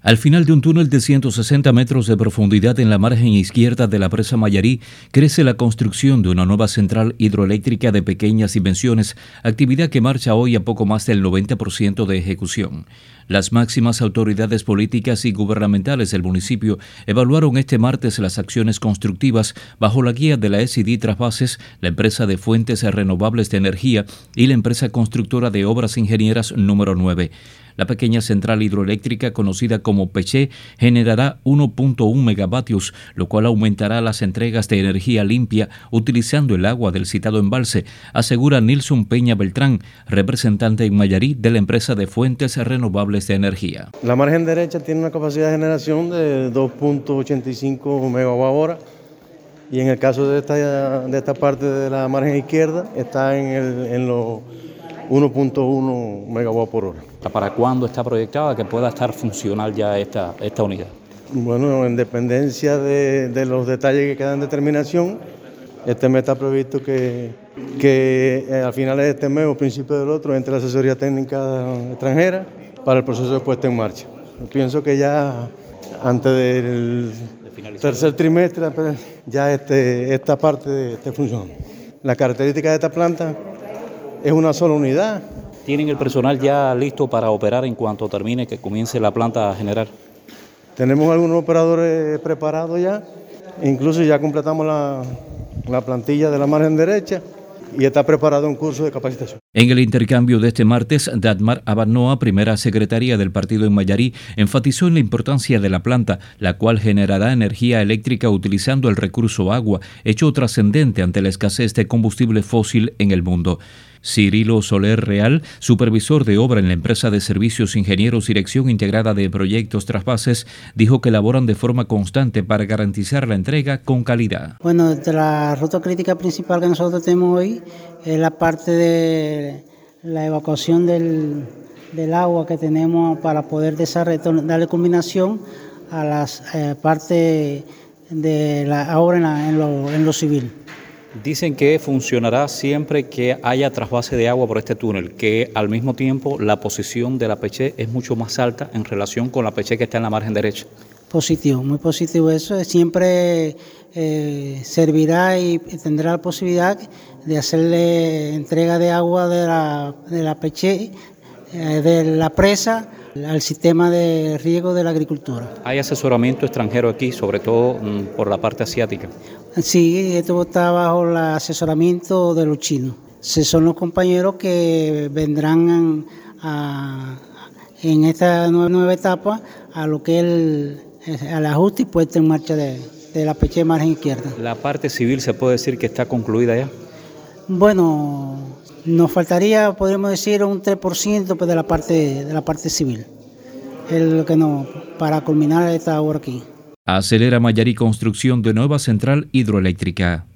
Al final de un túnel de 160 metros de profundidad en la margen izquierda de la presa Mayarí, crece la construcción de una nueva central hidroeléctrica de pequeñas dimensiones, actividad que marcha hoy a poco más del 90% de ejecución. Las máximas autoridades políticas y gubernamentales del municipio evaluaron este martes las acciones constructivas bajo la guía de la SID Trasbases, la empresa de fuentes renovables de energía y la empresa constructora de obras ingenieras número 9. La pequeña central hidroeléctrica conocida como Peché generará 1.1 megavatios, lo cual aumentará las entregas de energía limpia utilizando el agua del citado embalse, asegura Nilson Peña Beltrán, representante en Mayarí de la empresa de fuentes renovables de energía. La margen derecha tiene una capacidad de generación de 2.85 megawatt y en el caso de esta, de esta parte de la margen izquierda está en, el, en los 1.1 megawatt por hora. ¿Para cuándo está proyectada que pueda estar funcional ya esta, esta unidad? Bueno, en dependencia de, los detalles que quedan en determinación, este mes está previsto que, que eh, a finales de este mes o principios del otro entre la asesoría técnica extranjera para el proceso de puesta en marcha. Pienso que ya antes del tercer trimestre ya este, esta parte esté funcionando. La característica de esta planta es una sola unidad, ¿Tienen el personal ya listo para operar en cuanto termine, que comience la planta a generar? Tenemos algunos operadores preparados ya, incluso ya completamos la, la plantilla de la margen derecha y está preparado un curso de capacitación. En el intercambio de este martes, Dadmar Abanoa, primera secretaria del partido en Mayarí, enfatizó en la importancia de la planta, la cual generará energía eléctrica utilizando el recurso agua, hecho trascendente ante la escasez de combustible fósil en el mundo. Cirilo Soler Real, supervisor de obra en la empresa de servicios ingenieros Dirección Integrada de Proyectos Traspases, dijo que laboran de forma constante para garantizar la entrega con calidad. Bueno, la ruta crítica principal que nosotros tenemos hoy es la parte de la evacuación del, agua que tenemos para poder darle combinación a las eh, partes de la obra en, lo, en lo civil. Dicen que funcionará siempre que haya trasvase de agua por este túnel, que al mismo tiempo la posición de la peche es mucho más alta en relación con la peche que está en la margen derecha. Positivo, muy positivo eso. Siempre eh, servirá y tendrá la posibilidad de hacerle entrega de agua de la, de la peche, de la presa al sistema de riego de la agricultura. ¿Hay asesoramiento extranjero aquí, sobre todo mm, por la parte asiática? Sí, esto está bajo el asesoramiento de los chinos. Se son los compañeros que vendrán en esta nueva, etapa a lo que es el, al ajuste y puesta en marcha de, la peche de margen izquierda. ¿La parte civil se puede decir que está concluida ya? Bueno, nos faltaría, podríamos decir, un 3% pues, de la parte de la parte civil. Es que no para culminar esta obra aquí. Acelera Mayari construcción de nueva central hidroeléctrica.